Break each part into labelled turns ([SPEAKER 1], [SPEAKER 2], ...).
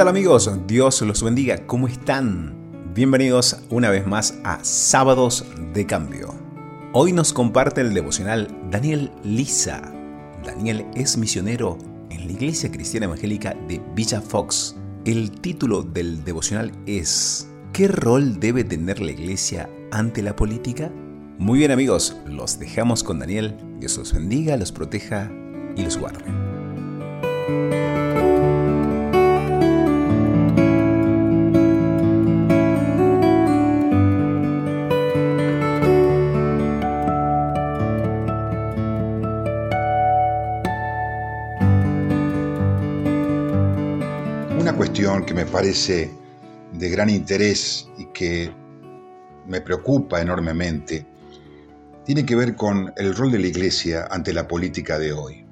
[SPEAKER 1] tal amigos? Dios los bendiga. ¿Cómo están? Bienvenidos una vez más a Sábados de Cambio. Hoy nos comparte el devocional Daniel Lisa. Daniel es misionero en la Iglesia Cristiana Evangélica de Villa Fox. El título del devocional es ¿Qué rol debe tener la Iglesia ante la política? Muy bien amigos, los dejamos con Daniel. Dios los bendiga, los proteja y los guarde.
[SPEAKER 2] Me parece de gran interés y que me preocupa enormemente tiene que ver con el rol de la Iglesia ante la política de hoy.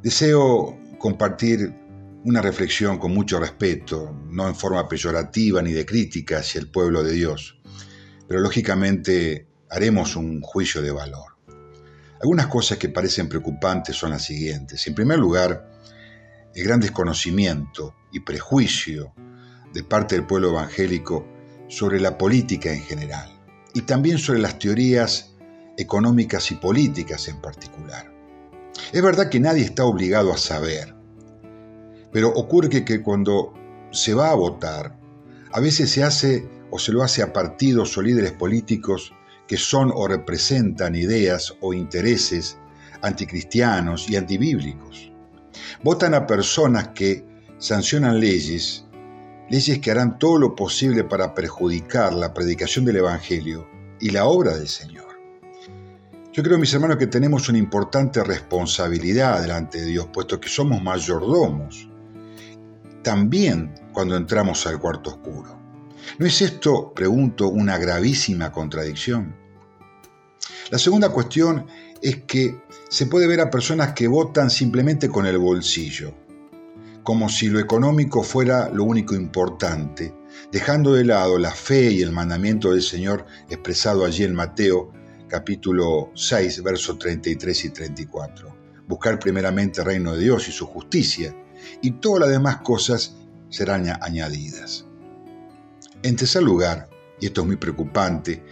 [SPEAKER 2] Deseo compartir una reflexión con mucho respeto, no en forma peyorativa ni de crítica hacia el pueblo de Dios, pero lógicamente haremos un juicio de valor. Algunas cosas que parecen preocupantes son las siguientes. En primer lugar, el gran desconocimiento y prejuicio de parte del pueblo evangélico sobre la política en general y también sobre las teorías económicas y políticas en particular. Es verdad que nadie está obligado a saber, pero ocurre que, cuando se va a votar, a veces se hace o se lo hace a partidos o líderes políticos que son o representan ideas o intereses anticristianos y antibíblicos. Votan a personas que sancionan leyes, leyes que harán todo lo posible para perjudicar la predicación del Evangelio y la obra del Señor. Yo creo, mis hermanos, que tenemos una importante responsabilidad delante de Dios, puesto que somos mayordomos, también cuando entramos al cuarto oscuro. ¿No es esto, pregunto, una gravísima contradicción? La segunda cuestión es que se puede ver a personas que votan simplemente con el bolsillo, como si lo económico fuera lo único importante, dejando de lado la fe y el mandamiento del Señor expresado allí en Mateo capítulo 6, versos 33 y 34. Buscar primeramente el reino de Dios y su justicia, y todas las demás cosas serán añadidas. En tercer lugar, y esto es muy preocupante,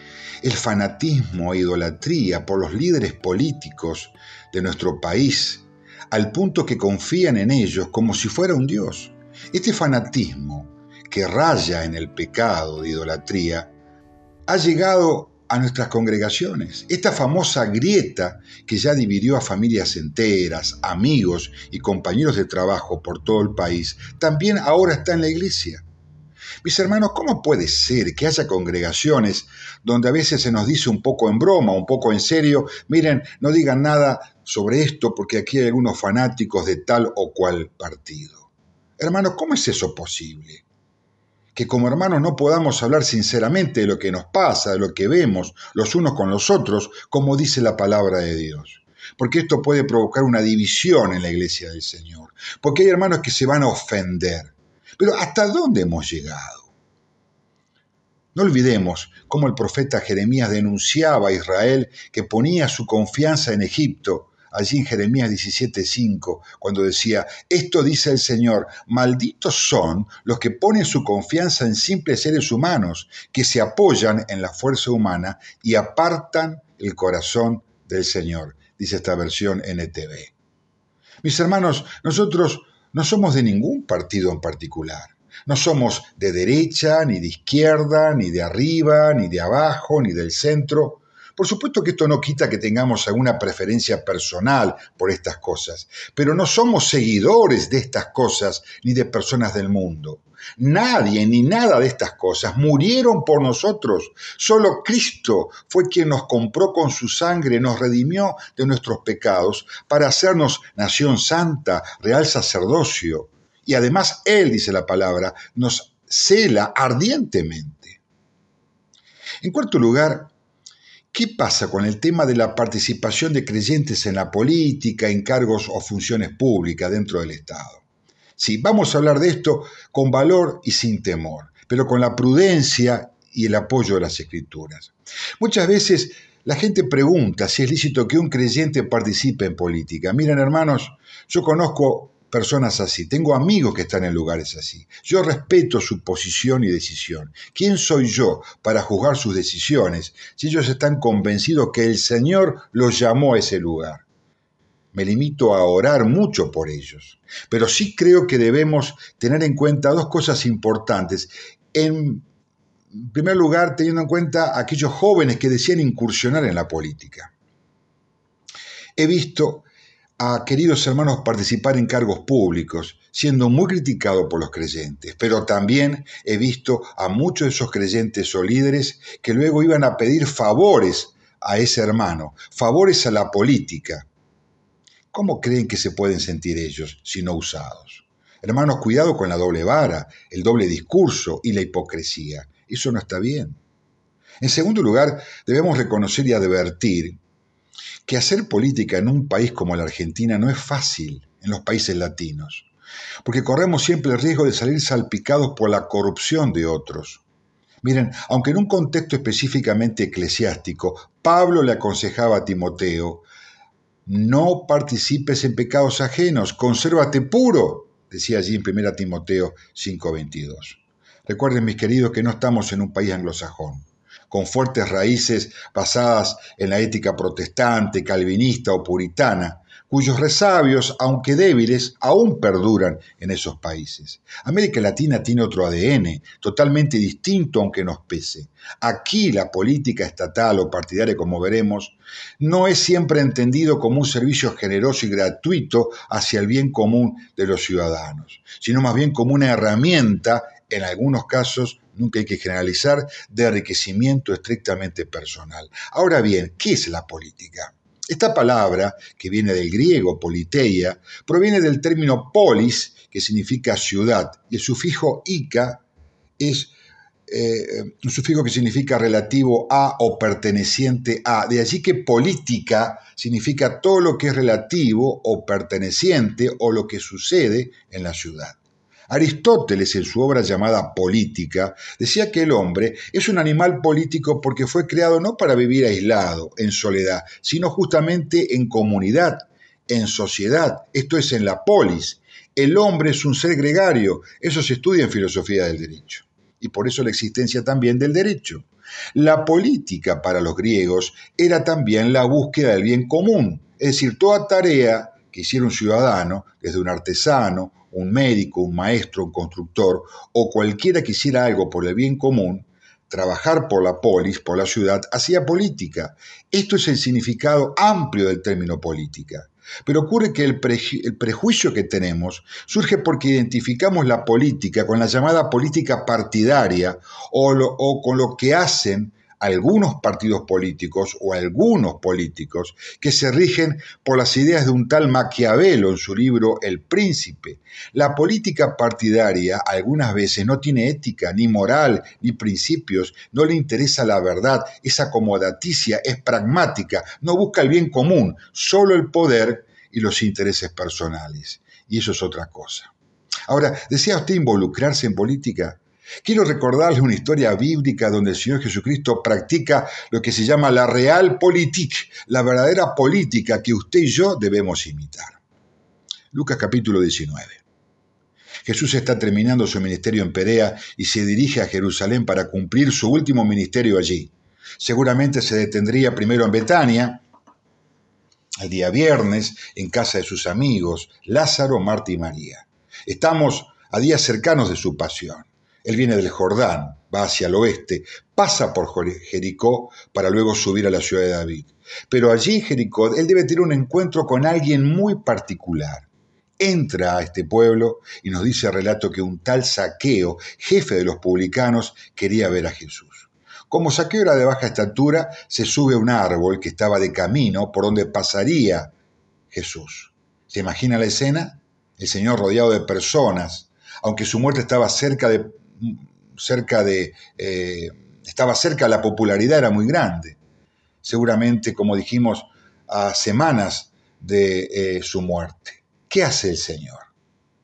[SPEAKER 2] el fanatismo e idolatría por los líderes políticos de nuestro país, al punto que confían en ellos como si fuera un Dios. Este fanatismo, que raya en el pecado de idolatría, ha llegado a nuestras congregaciones. Esta famosa grieta que ya dividió a familias enteras, amigos y compañeros de trabajo por todo el país, también ahora está en la iglesia. Mis hermanos, ¿cómo puede ser que haya congregaciones donde a veces se nos dice un poco en broma, un poco en serio, miren, no digan nada sobre esto porque aquí hay algunos fanáticos de tal o cual partido? Hermanos, ¿cómo es eso posible? que como hermanos no podamos hablar sinceramente de lo que nos pasa, de lo que vemos los unos con los otros, como dice la palabra de Dios. Porque esto puede provocar una división en la iglesia del Señor. Porque hay hermanos que se van a ofender. Pero ¿hasta dónde hemos llegado? No olvidemos cómo el profeta Jeremías denunciaba a Israel que ponía su confianza en Egipto allí en Jeremías 17:5, cuando decía, esto dice el Señor, malditos son los que ponen su confianza en simples seres humanos, que se apoyan en la fuerza humana y apartan el corazón del Señor, dice esta versión NTV. Mis hermanos, nosotros no somos de ningún partido en particular. No somos de derecha, ni de izquierda, ni de arriba, ni de abajo, ni del centro. Por supuesto que esto no quita que tengamos alguna preferencia personal por estas cosas, pero no somos seguidores de estas cosas ni de personas del mundo. Nadie ni nada de estas cosas murieron por nosotros. Solo Cristo fue quien nos compró con su sangre, nos redimió de nuestros pecados para hacernos nación santa, real sacerdocio. Y además Él, dice la palabra, nos cela ardientemente. En cuarto lugar, ¿Qué pasa con el tema de la participación de creyentes en la política, en cargos o funciones públicas dentro del Estado? Sí, vamos a hablar de esto con valor y sin temor, pero con la prudencia y el apoyo de las escrituras. Muchas veces la gente pregunta si es lícito que un creyente participe en política. Miren, hermanos, yo conozco personas así, tengo amigos que están en lugares así. Yo respeto su posición y decisión. ¿Quién soy yo para juzgar sus decisiones si ellos están convencidos que el Señor los llamó a ese lugar? Me limito a orar mucho por ellos, pero sí creo que debemos tener en cuenta dos cosas importantes. En primer lugar, teniendo en cuenta aquellos jóvenes que decían incursionar en la política. He visto a queridos hermanos participar en cargos públicos, siendo muy criticado por los creyentes, pero también he visto a muchos de esos creyentes o líderes que luego iban a pedir favores a ese hermano, favores a la política. ¿Cómo creen que se pueden sentir ellos si no usados? Hermanos, cuidado con la doble vara, el doble discurso y la hipocresía. Eso no está bien. En segundo lugar, debemos reconocer y advertir que hacer política en un país como la Argentina no es fácil en los países latinos, porque corremos siempre el riesgo de salir salpicados por la corrupción de otros. Miren, aunque en un contexto específicamente eclesiástico, Pablo le aconsejaba a Timoteo, no participes en pecados ajenos, consérvate puro, decía allí en 1 Timoteo 5:22. Recuerden, mis queridos, que no estamos en un país anglosajón con fuertes raíces basadas en la ética protestante, calvinista o puritana, cuyos resabios, aunque débiles, aún perduran en esos países. América Latina tiene otro ADN, totalmente distinto aunque nos pese. Aquí la política estatal o partidaria, como veremos, no es siempre entendido como un servicio generoso y gratuito hacia el bien común de los ciudadanos, sino más bien como una herramienta, en algunos casos nunca hay que generalizar, de enriquecimiento estrictamente personal. Ahora bien, ¿qué es la política? Esta palabra, que viene del griego politeia, proviene del término polis, que significa ciudad, y el sufijo ica es eh, un sufijo que significa relativo a o perteneciente a. De allí que política significa todo lo que es relativo o perteneciente o lo que sucede en la ciudad. Aristóteles, en su obra llamada Política, decía que el hombre es un animal político porque fue creado no para vivir aislado, en soledad, sino justamente en comunidad, en sociedad, esto es en la polis. El hombre es un ser gregario, eso se estudia en filosofía del derecho, y por eso la existencia también del derecho. La política para los griegos era también la búsqueda del bien común, es decir, toda tarea que hiciera un ciudadano, desde un artesano, un médico, un maestro, un constructor o cualquiera que hiciera algo por el bien común, trabajar por la polis, por la ciudad, hacía política. Esto es el significado amplio del término política. Pero ocurre que el, prejuicio que tenemos surge porque identificamos la política con la llamada política partidaria o, con lo que hacen algunos partidos políticos o algunos políticos que se rigen por las ideas de un tal Maquiavelo en su libro El Príncipe. La política partidaria algunas veces no tiene ética, ni moral, ni principios, no le interesa la verdad, es acomodaticia, es pragmática, no busca el bien común, solo el poder y los intereses personales. Y eso es otra cosa. Ahora, ¿desea usted involucrarse en política? Quiero recordarles una historia bíblica donde el Señor Jesucristo practica lo que se llama la real politique, la verdadera política que usted y yo debemos imitar. Lucas capítulo 19. Jesús está terminando su ministerio en Perea y se dirige a Jerusalén para cumplir su último ministerio allí. Seguramente se detendría primero en Betania, el día viernes, en casa de sus amigos, Lázaro, Marta y María. Estamos a días cercanos de su pasión. Él viene del Jordán, va hacia el oeste, pasa por Jericó para luego subir a la ciudad de David. Pero allí en Jericó él debe tener un encuentro con alguien muy particular. Entra a este pueblo y nos dice el relato que un tal Saqueo, jefe de los publicanos, quería ver a Jesús. Como Saqueo era de baja estatura, se sube a un árbol que estaba de camino por donde pasaría Jesús. ¿Se imagina la escena? El Señor rodeado de personas, aunque su muerte estaba cerca de cerca de, eh, estaba cerca, la popularidad era muy grande. Seguramente, como dijimos, a semanas de eh, su muerte. ¿Qué hace el Señor?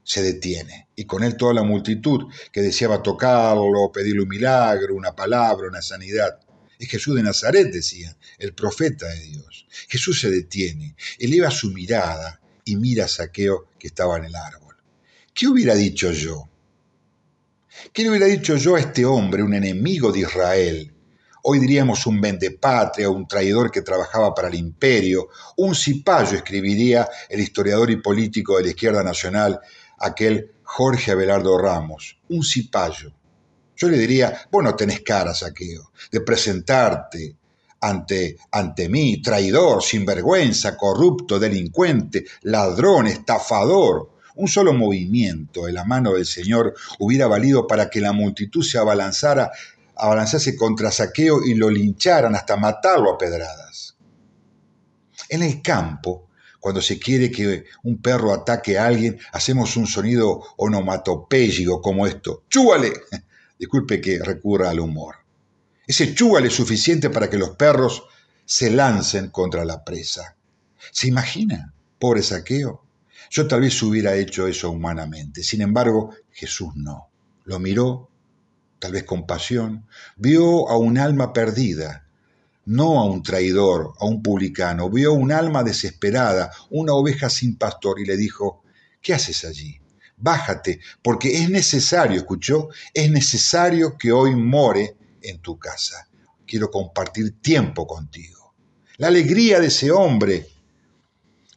[SPEAKER 2] Se detiene y con él toda la multitud que deseaba tocarlo, pedirle un milagro, una palabra, una sanidad. Es Jesús de Nazaret, decía, el profeta de Dios. Jesús se detiene, eleva su mirada y mira a Saqueo que estaba en el árbol. ¿Qué hubiera dicho yo? ¿Qué le hubiera dicho yo a este hombre, un enemigo de Israel? Hoy diríamos un vendepatria, un traidor que trabajaba para el imperio, un cipayo, escribiría el historiador y político de la izquierda nacional, aquel Jorge Abelardo Ramos, un cipayo. Yo le diría, bueno, tenés cara, saqueo, de presentarte ante, ante mí, traidor, sinvergüenza, corrupto, delincuente, ladrón, estafador. Un solo movimiento de la mano del Señor hubiera valido para que la multitud se abalanzara, abalanzase contra Saqueo y lo lincharan hasta matarlo a pedradas. En el campo, cuando se quiere que un perro ataque a alguien, hacemos un sonido onomatopéyico como esto. ¡Chúbale! Disculpe que recurra al humor. Ese chúbale es suficiente para que los perros se lancen contra la presa. ¿Se imagina? Pobre saqueo. Yo tal vez hubiera hecho eso humanamente. Sin embargo, Jesús no. Lo miró, tal vez con pasión, vio a un alma perdida, no a un traidor, a un publicano, vio un alma desesperada, una oveja sin pastor y le dijo, ¿qué haces allí? Bájate, porque es necesario, escuchó, es necesario que hoy more en tu casa. Quiero compartir tiempo contigo. La alegría de ese hombre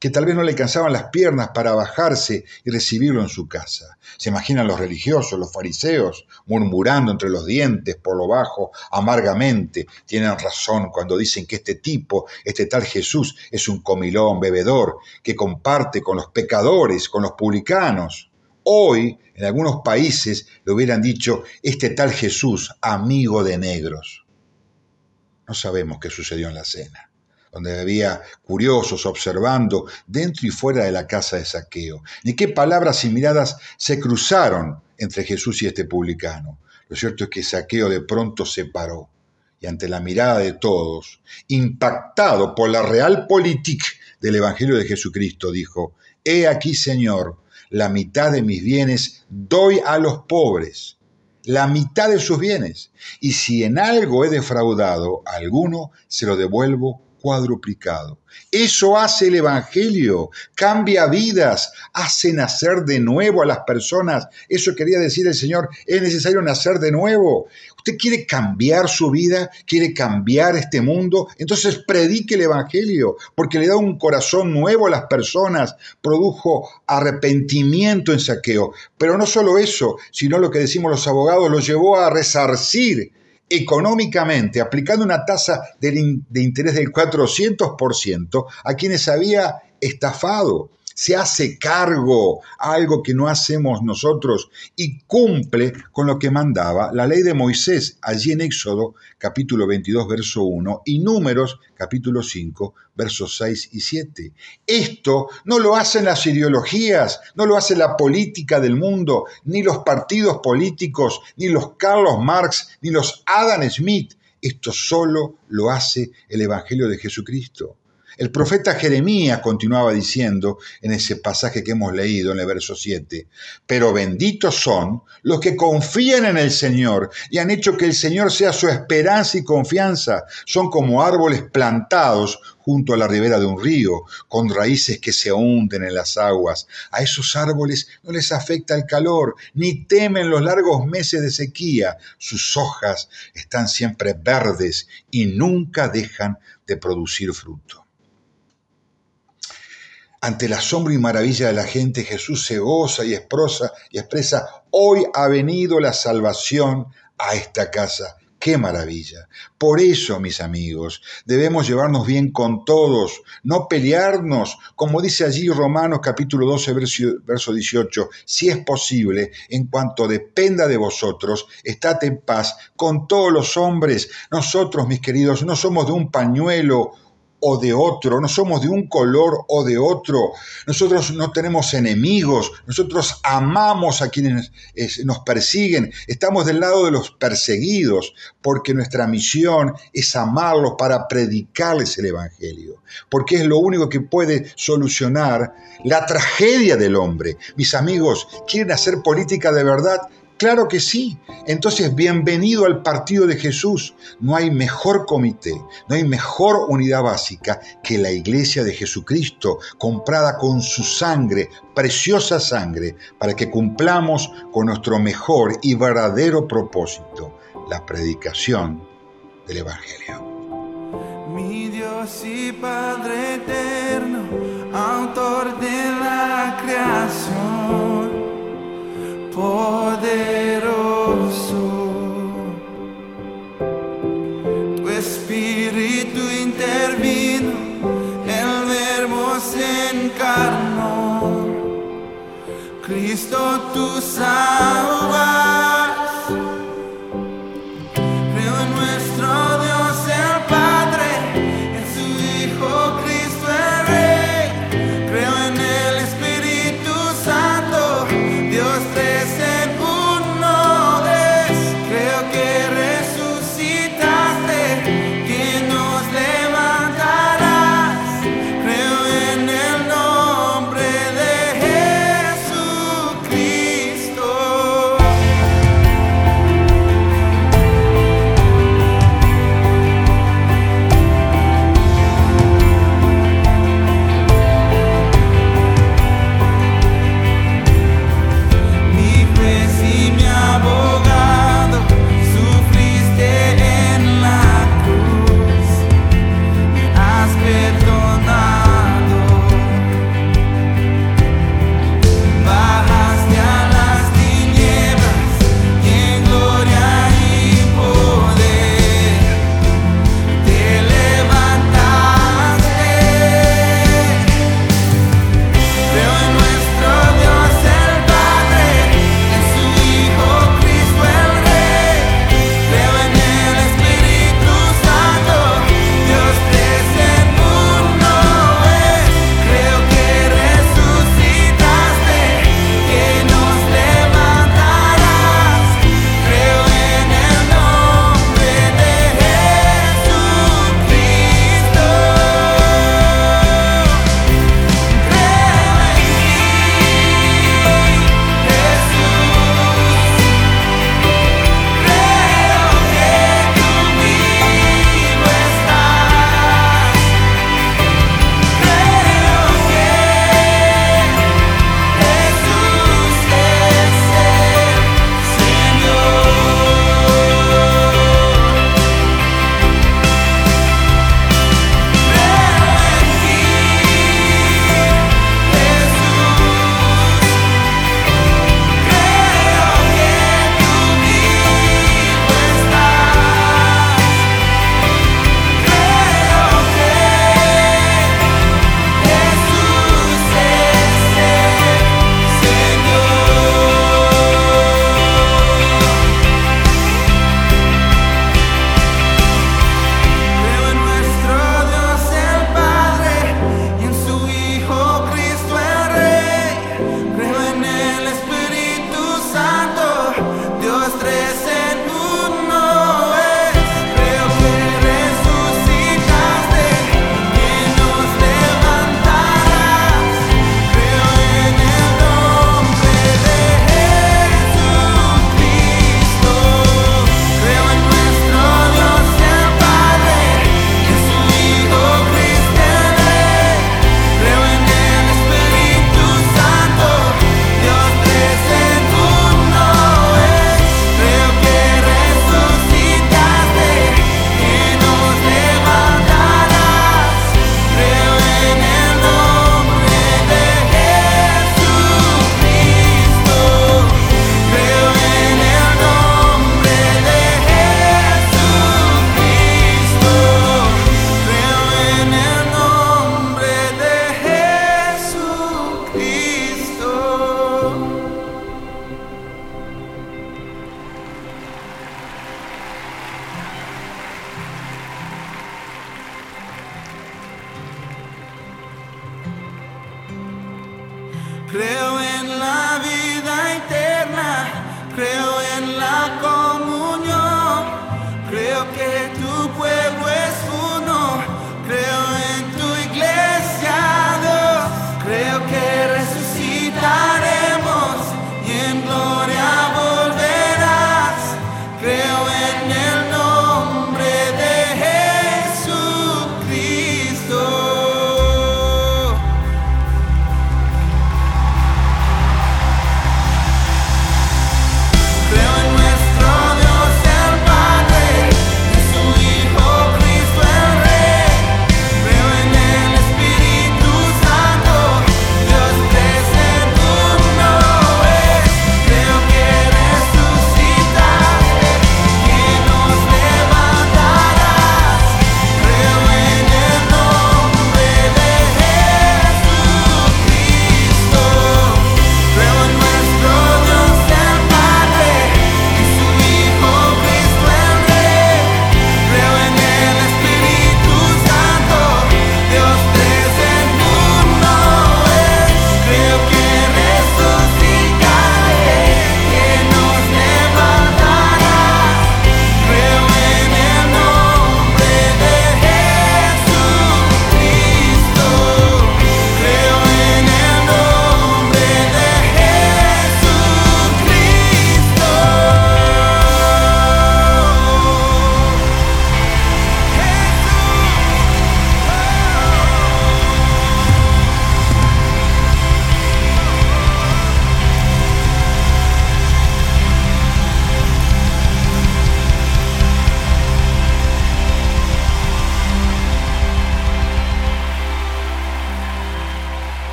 [SPEAKER 2] que tal vez no le cansaban las piernas para bajarse y recibirlo en su casa. Se imaginan los religiosos, los fariseos, murmurando entre los dientes por lo bajo amargamente. Tienen razón cuando dicen que este tipo, este tal Jesús, es un comilón, bebedor, que comparte con los pecadores, con los publicanos. Hoy, en algunos países, le hubieran dicho, este tal Jesús, amigo de negros. No sabemos qué sucedió en la cena donde había curiosos observando dentro y fuera de la casa de saqueo, ni qué palabras y miradas se cruzaron entre Jesús y este publicano. Lo cierto es que saqueo de pronto se paró y ante la mirada de todos, impactado por la real política del Evangelio de Jesucristo, dijo, He aquí, Señor, la mitad de mis bienes doy a los pobres, la mitad de sus bienes, y si en algo he defraudado a alguno, se lo devuelvo cuadruplicado. Eso hace el Evangelio, cambia vidas, hace nacer de nuevo a las personas. Eso quería decir el Señor, es necesario nacer de nuevo. Usted quiere cambiar su vida, quiere cambiar este mundo, entonces predique el Evangelio, porque le da un corazón nuevo a las personas, produjo arrepentimiento en saqueo. Pero no solo eso, sino lo que decimos los abogados, lo llevó a resarcir económicamente, aplicando una tasa de, interés del 400% a quienes había estafado se hace cargo, algo que no hacemos nosotros, y cumple con lo que mandaba la ley de Moisés allí en Éxodo capítulo 22, verso 1, y Números capítulo 5, versos 6 y 7. Esto no lo hacen las ideologías, no lo hace la política del mundo, ni los partidos políticos, ni los Carlos Marx, ni los Adam Smith. Esto solo lo hace el Evangelio de Jesucristo. El profeta Jeremías continuaba diciendo en ese pasaje que hemos leído en el verso 7, pero benditos son los que confían en el Señor y han hecho que el Señor sea su esperanza y confianza. Son como árboles plantados junto a la ribera de un río, con raíces que se hunden en las aguas. A esos árboles no les afecta el calor, ni temen los largos meses de sequía. Sus hojas están siempre verdes y nunca dejan de producir fruto. Ante el asombro y maravilla de la gente, Jesús se goza y expresa, y expresa, hoy ha venido la salvación a esta casa. ¡Qué maravilla! Por eso, mis amigos, debemos llevarnos bien con todos, no pelearnos, como dice allí Romanos capítulo 12, verso 18, si es posible, en cuanto dependa de vosotros, estad en paz con todos los hombres. Nosotros, mis queridos, no somos de un pañuelo o de otro, no somos de un color o de otro, nosotros no tenemos enemigos, nosotros amamos a quienes nos persiguen, estamos del lado de los perseguidos, porque nuestra misión es amarlos para predicarles el Evangelio, porque es lo único que puede solucionar la tragedia del hombre. Mis amigos, ¿quieren hacer política de verdad? Claro que sí. Entonces, bienvenido al partido de Jesús. No hay mejor comité, no hay mejor unidad básica que la iglesia de Jesucristo, comprada con su sangre, preciosa sangre, para que cumplamos con nuestro mejor y verdadero propósito, la predicación del Evangelio.
[SPEAKER 3] Mi Dios y Padre eterno, autor de la creación poderoso. Tu espíritu intervino, el verbo se encarnó. Cristo, tu salvador.